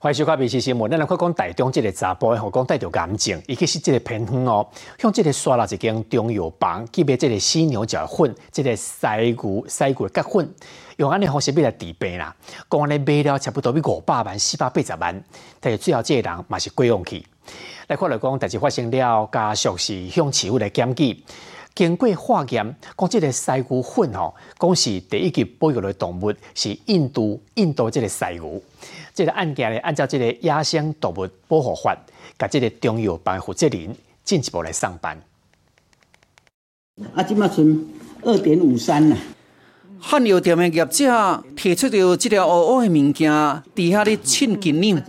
欢迎收看《美食新闻》。咱来看讲台中这个查甫，吼讲带着感情，伊其是这个偏方哦，向这个刷了一间中药房，去买这个犀牛角粉，这个西牛西骨的角粉，用安尼方式来治病啦。讲安尼买了差不多要五百万、四百八十万，但是最后这个人嘛是归用去。来看来讲，代志发生了，家属是向市府来检举。经过化验，讲这个犀牛粉吼，讲是第一级保育类动物，是印度印度这个犀牛。这个案件呢，按照这个野生动物保护法，甲这个中药办负责人进一步来上班。啊，即嘛存二点五三啦。汉药店的业者提出着这条黑黑的物件，伫遐咧称斤两，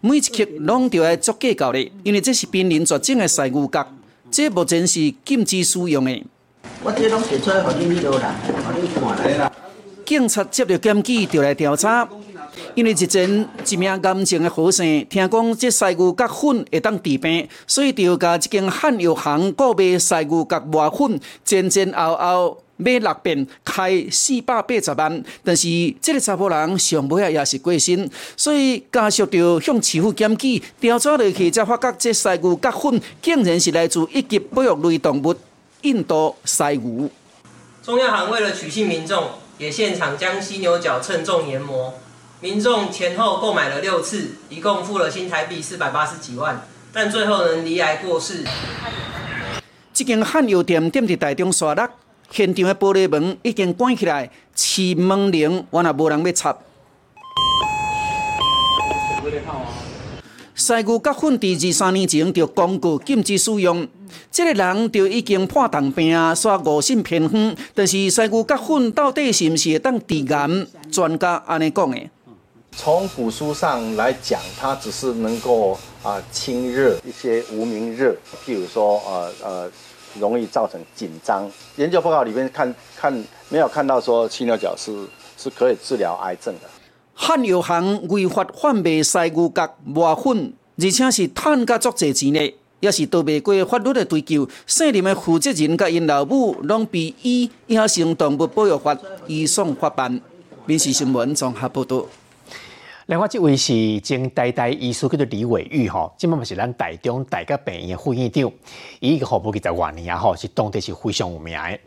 每一克拢着要足计较咧，因为这是濒临绝种的犀牛角。这目前是禁止使用的。我这拢写出来，互你迄落啦，互你看来啦。警察接到检举，就来调查。因为日前一名癌症的好生，听讲这犀牛角粉会当治病，所以就甲这间汉药行购买犀牛角磨粉，前前后后买六遍，开四百八十万。但是这个查甫人上尾啊也是过身，所以家属就向市府检举，调查落去才发觉这犀牛角粉竟然是来自一级保育类动物印度犀牛。中药行为了取信民众，也现场将犀牛角称重研磨。民众前后购买了六次，一共付了新台币四百八十几万，但最后能离癌过世。这间汉药店店伫台中沙六，现场的玻璃门已经关起来，气门铃我也无人要插。西牛角粉伫二三年前就公告禁止使用，这个人就已经破重病，刷五性偏方。但是西牛角粉到底是毋是会当治癌？专家安尼讲的。从古书上来讲，它只是能够啊清热一些无名热，譬如说呃呃容易造成紧张。研究报告里面看看没有看到说犀牛角是是可以治疗癌症的。汉药行违法贩卖犀牛角磨粉，而且是赚甲足侪钱的，也是逃避过法律的追究。姓林的负责人甲因老母拢被以野生动物保育法移送法办。民事新闻综合报道。另外，这位是经代代医师叫做李伟玉吼，即嘛嘛是咱台中大甲病院的副院长，伊个服务几十万年啊吼，是当地是非常有名的。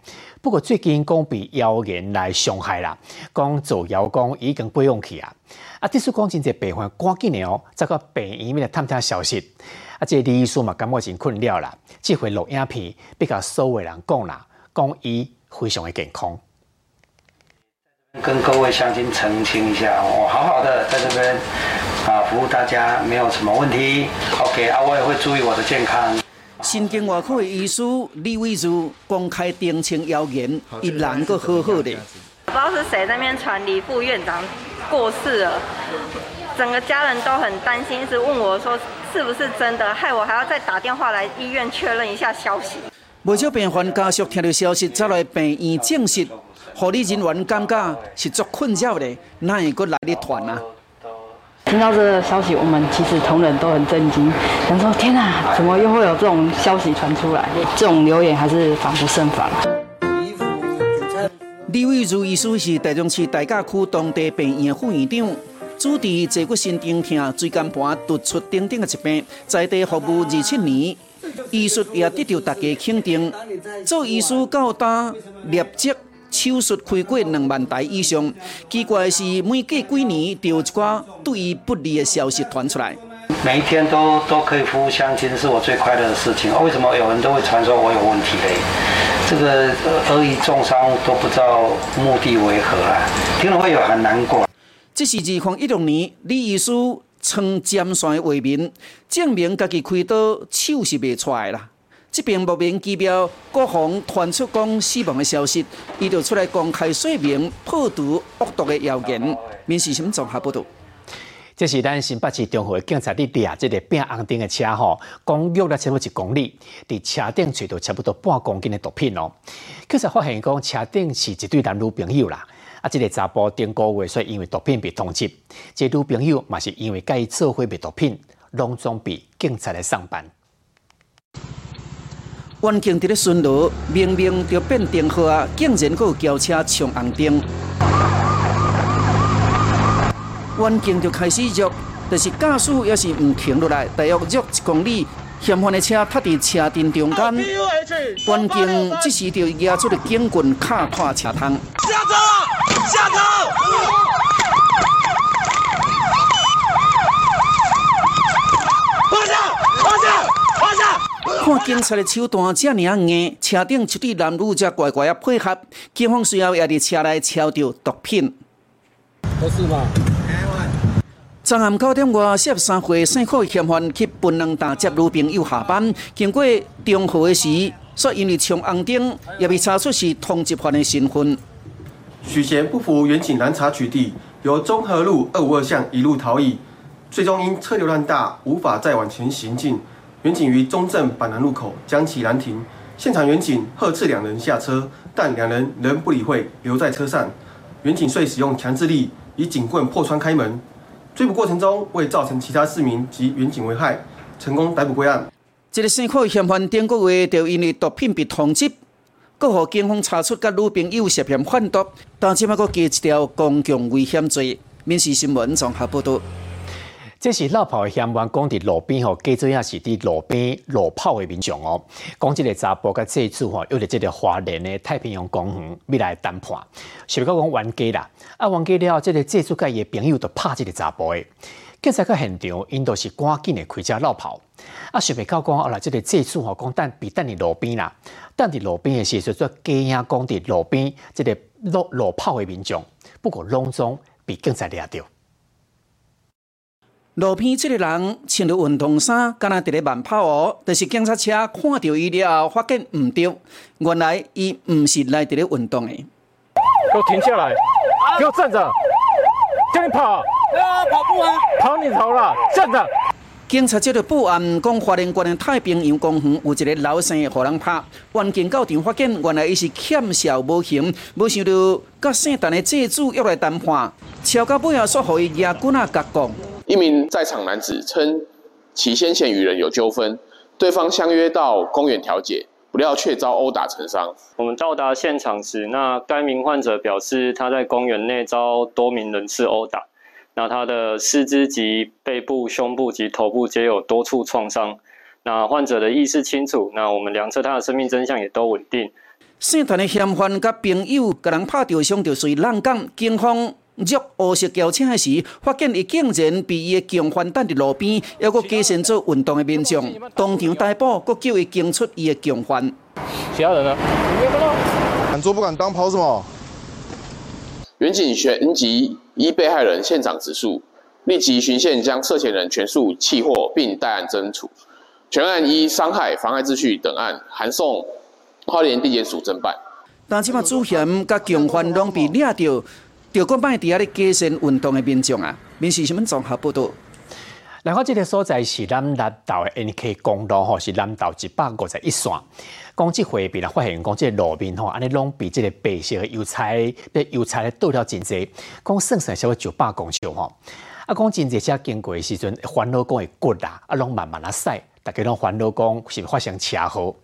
不过最近讲被谣言来伤害啦，讲造谣讲已经不用去啊。啊，这次讲真济病患赶紧的哦，再个病院面来探听消息。啊，这李医师嘛感觉真困扰啦，这回录影片比较所有人讲啦，讲伊非常的健康。跟各位乡亲澄清一下，我好好的在这边啊服务大家，没有什么问题。OK，啊，我也会注意我的健康。新京外科的医师李伟如公开澄清谣言，一人个好好的。不知道是谁那边传李副院长过世了，整个家人都很担心，一直问我说是不是真的，害我还要再打电话来医院确认一下消息。不少病患家属听到消息，才来病院证实。护理人员感觉是足困扰的，哪会阁来咧团啊？听到这个消息，我们其实同仁都很震惊，想说天啊，怎么又会有这种消息传出来？这种留言还是防不胜防。李伟如医师是台中市大甲区当地病院副院长，主治坐骨神经痛、椎间盘突出等等的疾病，在地服务二七年，医术也得到大家肯定。做医师到达立即。手术开过两万台以上，奇怪的是每隔几年就有一寡对伊不利的消息传出来。每一天都都可以服务乡亲，是我最快乐的事情。为什么有人都会传说我有问题嘞？这个恶意重伤都不知道目的为何啊？听了会有很难过。这是二零一六年李医师称尖酸为民，证明家己开刀手是卖出来啦。这边莫名其妙，国防传出讲死亡的消息，伊就出来公开说明破除恶毒的谣言。民事新综合报道。这是咱新北市中和警察伫掠这个变红灯的车吼，公约了差不多一公里，伫车顶找到差不多半公斤的毒品哦。警察发现讲车顶是一对男女朋友啦，啊，这个查甫顶个月说因为毒品被通缉，这女朋友嘛是因为介伊做伙卖毒品，拢总比警察来上班。环境伫咧巡逻，明明就变灯号啊，竟然阁有轿车冲红灯。环境就开始热，但是驾驶也是毋停落来，大约约一公里，嫌犯的车踏伫车阵中间，关键这时就压出了警棍，卡破车窗。下车！下下！放下！放下！看警察的手段这么硬，车顶一对男女才乖乖啊配合。警方随后也伫车内抄到毒品。不是吗？昨暗九点外，四十三岁姓柯嫌犯去槟榔档接女朋友下班，经过中和的时，说因为冲红灯，也被查出是通缉犯的身份。许贤不服远警拦查取缔，由中和路二五二巷一路逃逸，最终因车流量大，无法再往前行进。远警于中正板南路口将其拦停，现场远警呵斥两人下车，但两人仍不理会，留在车上。远警遂使用强制力，以警棍破窗开门。追捕过程中，未造成其他市民及远警危害，成功逮捕归案。这个姓柯嫌犯顶个月就因为毒品被通缉，阁互警方查出甲女朋友涉嫌贩毒，但即摆阁加一条公共危险罪。民事新闻综合报道。这是落跑的嫌犯讲伫路边吼，加做也是伫路边路跑的民众哦。讲即个查甫甲这次吼，又伫即个华联的太平洋公园要来谈判，想到讲冤家啦。啊，冤家了后，即个这次甲伊的朋友都拍即个查甫的。警察到现场，因都是赶紧的开车落跑。啊，想袂到讲啊，来即个这次吼，讲等比等伫路边啦，等伫路边的时阵，做假影讲伫路边即个路路跑的民众，不过拢总比警察抓到。路边即个人穿着运动衫，敢若伫咧慢跑哦。但是警察车看到伊了后，发现毋对，原来伊毋是来伫咧运动的。给我停下来！给我站着！叫你跑！啊，跑步啊！跑你头了！站着！警察接到报案，讲花莲县的太平洋公园有一个老生互人拍。关键到场发现，原来伊是欠小无行，无想到甲姓陈的债主约来谈判，超到尾后说互伊牙棍啊甲讲。一名在场男子称，其先前与人有纠纷，对方相约到公园调解，不料却遭殴打成伤。我们到达现场时，那该名患者表示他在公园内遭多名人士殴打，那他的四肢及背部、胸部及头部皆有多处创伤。那患者的意识清楚，那我们量测他的生命真相也都稳定。姓陈的嫌犯甲朋友甲人拍照相，就随浪港警方。入乌色轿车时，发现伊竟然被伊的共犯等伫路边，还佫加身做运动的民众，当场逮捕，佫叫伊供出伊的共犯。其他人呢？敢做不敢当，跑什么？远警旋即依被害人现场指述，立即巡线将涉嫌人全数弃获，并带案侦处。全案依伤害、妨碍秩序等案，函送花莲地检署侦办。但即马主嫌甲共犯拢被抓到。就讲摆伫遐咧健身运动的民众啊，民事新闻综合报道。然后这个所在是南达道的 N K 公路吼，是南道一百五十一线。讲即回被人发现，讲即个路面吼，安尼拢比即个白色的油菜，被油菜咧倒了真济，讲算算稍微九百公尺吼。啊，讲真济车经过的时阵，烦恼讲会骨啦，啊，拢慢慢啊驶，大家拢烦恼讲是发生车祸。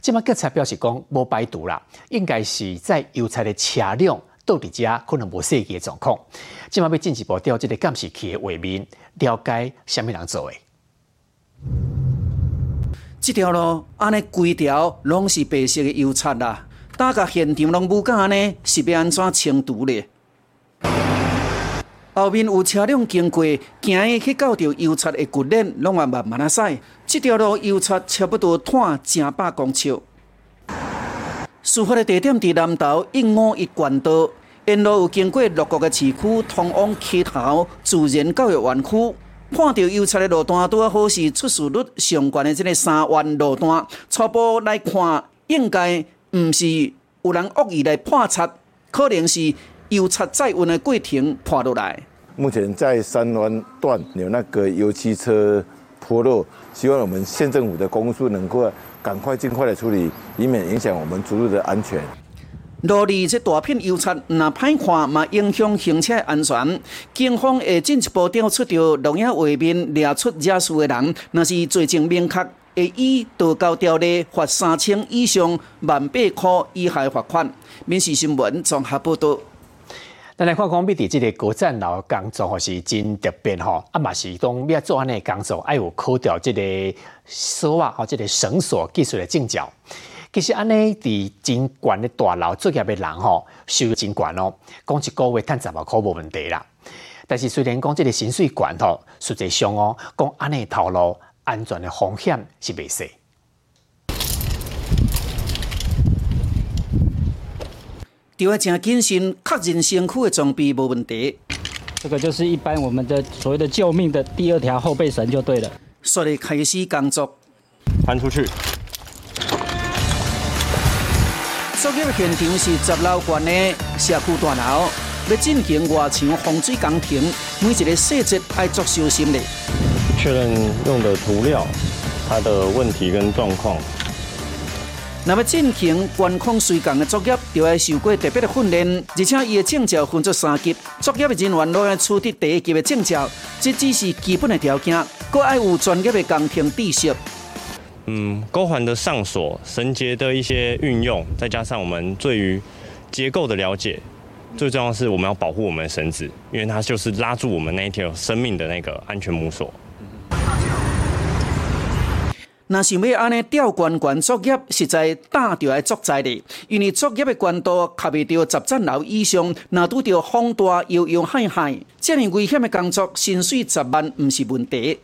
即马警察表示讲无排除啦，应该是在油菜的车辆。到底家可能无设计的状况，今晚要进一步调即个监视器的画面，了解什么人做的。这条路安尼规条拢是白色的油漆啦，大家现场拢无敢呢，是要安怎清除咧？后面有车辆经过，行去到着油漆的骨链，拢啊慢慢啊驶。这条路油漆差不多摊正百公尺。事发的地点伫南投一五一贯道，沿路有经过六国的市区，通往溪头自然教育园区。看到油漆的路段，拄好是出事率上悬的这个三弯路段。初步来看，应该毋是有人恶意来破拆，可能是油漆载运的过程破落来。目前在三湾段有那个油漆车坡落，希望我们县政府的公司能够。赶快尽快的处理，以免影响我们出入的安全。路里这大片油漆，若歹看嘛影响行车安全。警方会进一步调出着录影画面，掠出惹事的人，若是罪证明确，会以道交条例罚三千以上万八块以下罚款。民事新闻综合报道。咱来看讲，美伫即个国战楼工作吼是真特别吼，啊嘛是讲要做安尼工作，爱有考掉即个锁啊，吼即个绳索技术的证照。其实安尼伫真悬的大楼作业的人吼，收入真悬哦，讲一个月趁十万箍无问题啦。但是虽然讲即个薪水悬吼，实际上哦，讲安尼头路安全的风险是未小。就要正谨慎，确认身躯的装备无问题。这个就是一般我们的所谓的救命的第二条后备绳就对了。说的开始工作，搬出去。作业的现场是十楼高的社区大楼，要进行外墙防水工程，每一个细节爱作小心的。确认用的涂料，它的问题跟状况。那么进行观控水工的作业，就要受过特别的训练，而且伊的证照分作三级，作业的人员都要取得第一级的证照，这只是基本的条件，佫爱有专业的工程知识。嗯，钩环的上锁、绳结的一些运用，再加上我们对于结构的了解，最重要的是我们要保护我们的绳子，因为它就是拉住我们那一条生命的那个安全母锁。那想要安尼吊悬悬作业，实在胆就要足在的，因为作业的悬度卡未到十层楼以上，那拄到风大摇摇海海，这样危险的工作，薪水十万不是问题。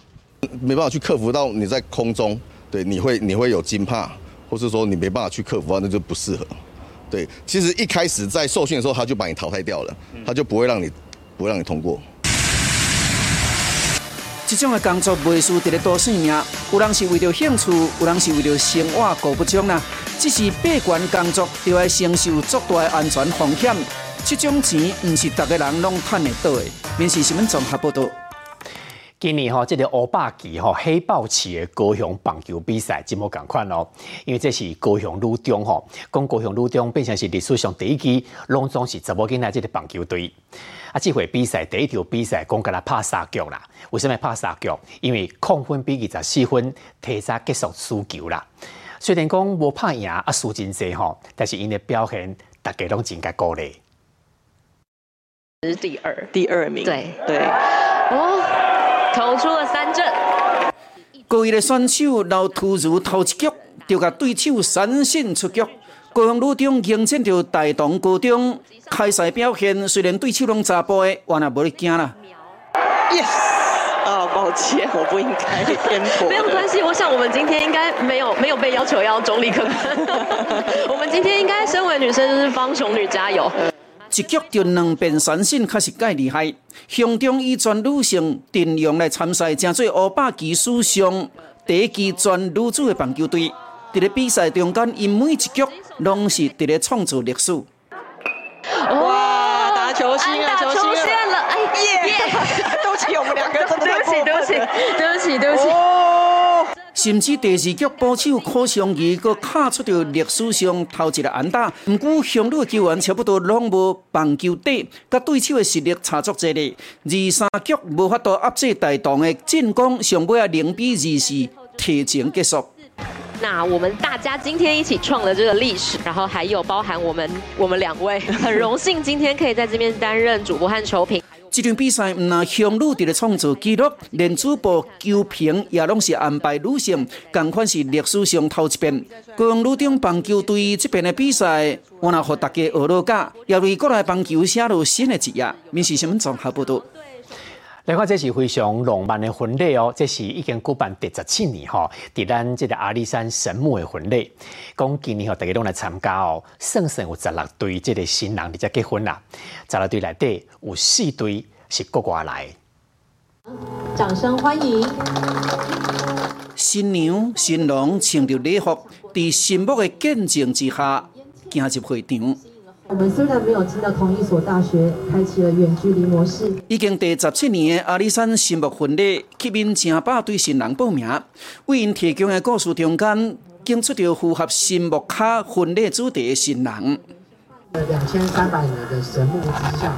没办法去克服到你在空中，对，你会你会有惊怕，或是说你没办法去克服，那就不适合。对，其实一开始在受训的时候，他就把你淘汰掉了，他就不会让你不会让你通过。这种的工作未输伫咧都市命，有人是为了兴趣，有人是为了生活过不中啦。只是闭关工作，就要承受足大的安全风险。这种钱毋是逐个人拢赚得到的。面试新闻综合报道。今年吼，即个乌霸旗吼黑豹旗的高雄棒球比赛节目共款哦，因为这是高雄女中吼，讲高雄女中变成是历史上第一支拢总是查某囡仔这个棒球队。啊，这回比赛第一条比赛讲甲他拍三局啦。为什么拍三局？因为控分比二十四分，提早结束输球啦。虽然讲无拍赢啊，输真济吼，但是因的表现大家拢真加鼓励。是第二，第二名。对对，哦，投出了三振。高一的选手老突如头一局，就甲对手三胜出局。高雄女中迎战着大同高中，开赛表现虽然对手拢查甫的，我也无咧惊啦。Yes，啊，抱歉，我不应该偏颇。没有关系，我想我们今天应该没有没有被要求要中立可能。我们今天应该身为女生就是帮熊女加油。一局就两变三胜，确实介厉害。胸中以全女性阵容来参赛，正做五百级史上第一支全女子的棒球队。伫咧比赛中间，因每一局拢是伫咧创造历史。哇！打球星啊，球星了！哎耶！对不起，我们两个真的对不起，对不起，对不起，对不起。甚至第二局保守柯尚仪，阁卡出着历史上头一个安打。毋过，雄女球员差不多拢无棒球底，甲对手的实力差足济哩。二三局无法度压制带动的进攻，上尾啊零比二四提前结束。那我们大家今天一起创了这个历史，然后还有包含我们我们两位，很荣幸今天可以在这边担任主播和球评。这场比赛唔那向女伫咧创造纪录，连主播球评也拢是安排女性，同款是历史上头一遍。高雄女中棒球队这边的比赛，我那和大家学了架，也为国内棒球写入新的一页。面试新闻综合报道。来看，这是非常浪漫的婚礼哦，这是已经举办第十七年吼，伫咱这个阿里山神木的婚礼。讲今年吼，大家拢来参加哦，算算有十六对这个新人伫遮结婚啦。十六对内底有四对是国外来的。掌声欢迎！新娘新郎穿着礼服，在神木的见证之下，进入会场。我们虽然没有进到同一所大学，开启了远距离模式。已经第十七年的阿里山新木婚礼，吸引成百对新人报名。为因提供的故事中间，经出着符合新木卡婚礼主题的新人。两千三百年的神木之下，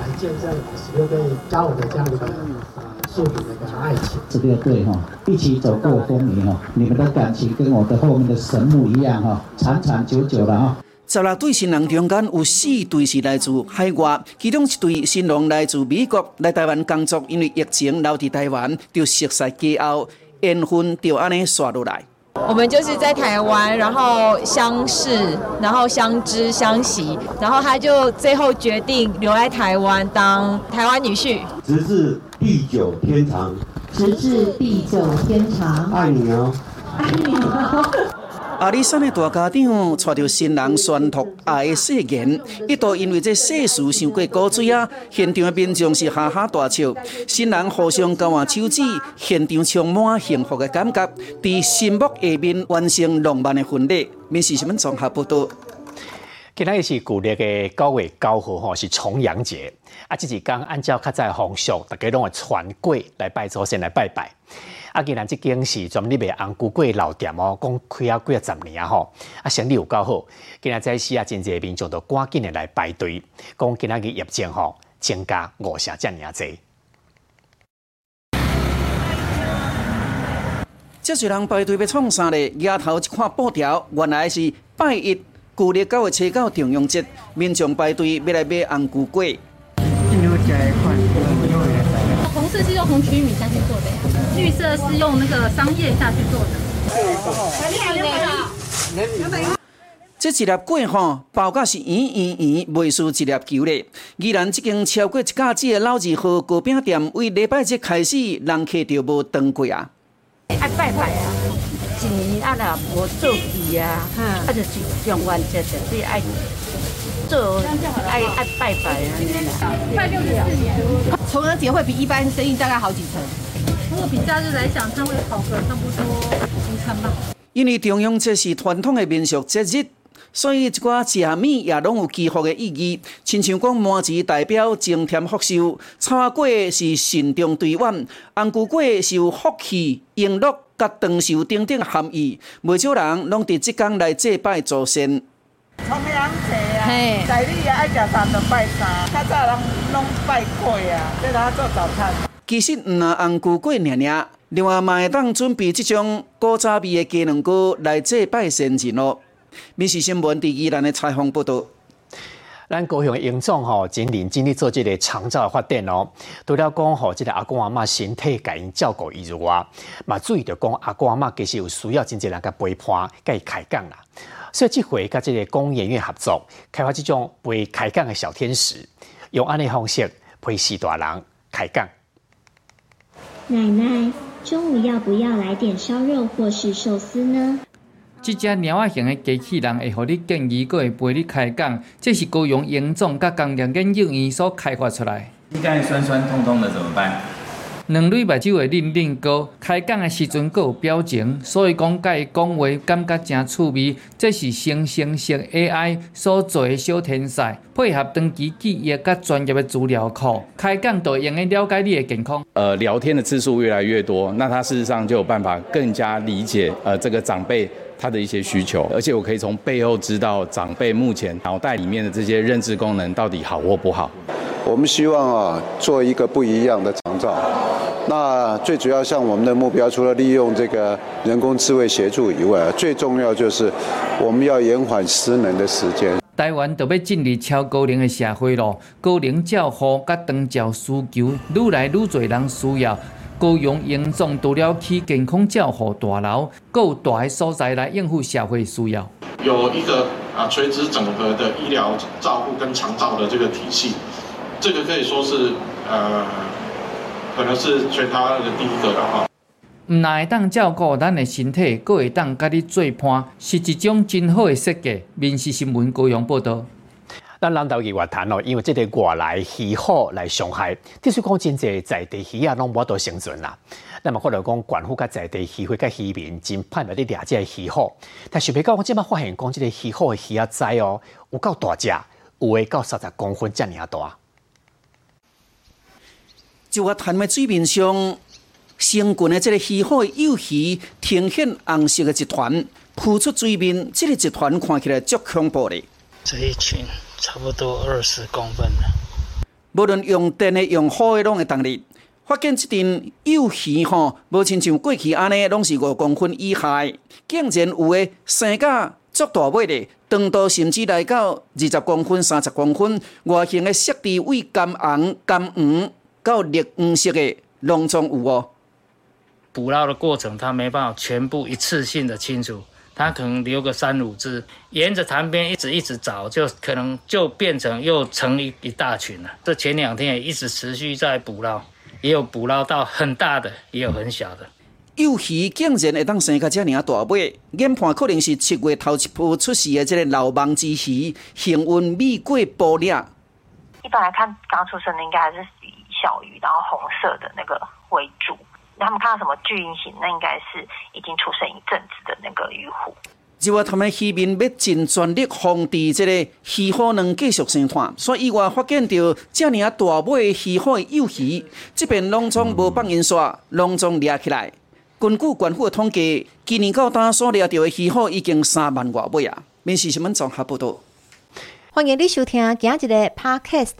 来见证十六对交往的这样的呃树品的一个爱情。十六对哈，一起走过风雨哈，你们的感情跟我的后面的神木一样哈，长长久久了哈。十六对新郎中间有四对是来自海外，其中一对新郎来自美国来台湾工作，因为疫情留伫台湾，就熟悉家后，缘分就安尼刷落来。我们就是在台湾，然后相识，然后相知相惜，然后他就最后决定留在台湾当台湾女婿，直至地久天长，直至地久天长，爱你哦，爱你哦。阿里山的大家长带着新人宣读爱的誓言，一度因为这世事伤过古锥啊！现场的民众是哈哈大笑，新人互相交换手指，现场充满幸福的感觉。在新木下面完成浪漫的婚礼，面是什么综合不多？今日是旧历的九月九号吼，是重阳节。啊，这一天按照较早风俗，大家拢会传过来拜祖先来拜拜。啊，既然即间是专门卖红菇粿老店哦，讲开啊几啊十年啊吼，啊生意有够好。今日在时啊，真侪民众都赶紧的来排队，讲今日个业绩吼增加五成这尔济。这侪人排队要创啥呢？额头一看布条，原来是拜一旧历九月初九重阳节，民众排队要来买红菇粿。红色是用红曲米绿色是用那个桑叶下去做的。这一粒粿吼，包甲是圆圆圆，袂输一粒球咧。依然，即间超过一家子的老字号糕饼店，为礼拜节开始，人客就无断过啊。爱拜拜啊，一年啊啦无做戏啊，啊就是中元节就是爱做爱爱拜拜啊。拜六十四年，重阳节会比一般生意大概好几成。如果比假日来讲，它会好个差不多五成吧。因为中央节是传统的民俗节日。所以一寡食米也拢有祈福的意义，亲像讲麻糍代表增添福寿，炒粿是慎重对碗，红菇粿是有福气、永乐、甲长寿等等含义。不少人拢伫浙江来祭拜祖先。重阳节啊，在你也爱食三就拜三，较早人拢拜粿啊，在哪做早餐。其实毋若红菇粿尔尔，另外嘛会当准备即种古早味的鸡卵糕来祭拜先人咯。民事新闻第二栏的采访报道，咱高雄营总吼，真认真地做这个长照的发展哦。除了讲吼，这个阿公阿妈身体感因照顾以外，嘛注意到讲阿公阿妈其实有需要真侪人甲陪伴、甲伊开讲啦。所以这回甲这个公研院合作，开发这种陪开讲的小天使，用安尼方式陪四大人开讲。奶奶，中午要不要来点烧肉或是寿司呢？这只猫啊型的机器人会和你建议，佮会陪你开讲。这是高雄营总甲工业研究院所开发出来。你刚才酸酸痛痛的怎么办？两蕊目睭会恁恁高，开讲的时阵佮有表情，所以讲甲伊讲话感觉真趣味。这是生成式 AI 所做的小天才，配合长期记忆甲专业的资料库，开讲都用来了解你的健康。呃，聊天的次数越来越多，那他事实上就有办法更加理解呃这个长辈。他的一些需求，而且我可以从背后知道长辈目前脑袋里面的这些认知功能到底好或不好。我们希望啊，做一个不一样的长照。那最主要像我们的目标，除了利用这个人工智慧协助以外，最重要就是我们要延缓失能的时间。台湾都要进入超高龄的社会咯，高龄照护甲长照需求愈来愈多人需要。高雄营总除了起健康照护大楼，够大的所在来应付社会需要。有一个啊垂直整合的医疗照护跟长照的这个体系，这个可以说是呃，可能是全台湾的第一个了哈。唔但会当照顾咱的身体，阁会当甲你做伴，是一种真好的设计。民事新闻高雄报道。咱南投议话谈咯，因为即个外来鱼好来伤害，即使讲真济在地鱼啊，拢无多生存啦。那么或者讲，管府甲在地鱼会甲渔民真盼来啲掠只鱼好，但想袂到我即摆发现讲，即个鱼好的鱼啊仔哦，有够大只，有诶到三十公分遮尔大。就我谈的水面上，成群的这个鱼好幼鱼，呈现红色的一团，浮出水面，这个一团看起来足恐怖的。这一群。差不多二十公分了。无论用电的、用火的，拢会当哩。发现这阵幼鱼吼，无亲像过去安尼，拢是五公分以下，竟然有诶生甲足大尾的，长度甚至来到二十公分、三十公分，外形的色地为甘红、甘黄到绿黄色的，拢总有哦。捕捞的过程，它没办法全部一次性的清除，它可能留个三五只，沿着潭边一直一直找，就可能就变成又成一一大群了。这前两天也一直持续在捕捞，也有捕捞到很大的，也有很小的。幼鱼竟然会当生个这尔大尾，研判可能是七月头一波出世的这个老蟒之鱼，幸运蜜过玻璃。一般来看，刚出生的应该还是以小鱼，然后红色的那个为主。他们看到什么巨婴型，那应该是已经出生一阵子的那个鱼虎。就话他们渔民要尽全力防治这个鱼虎能继续生产，所以意外发现到这尔大尾鱼虎的幼鱼，这边拢总无放烟刷，拢总抓起来。根据官府的统计，今年到今所抓到的鱼虎已经三万多尾啊！面试新闻综合报道。欢迎你收听今日的 Podcast，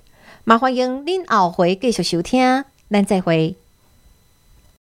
麻烦迎您后回继续收听，咱再会。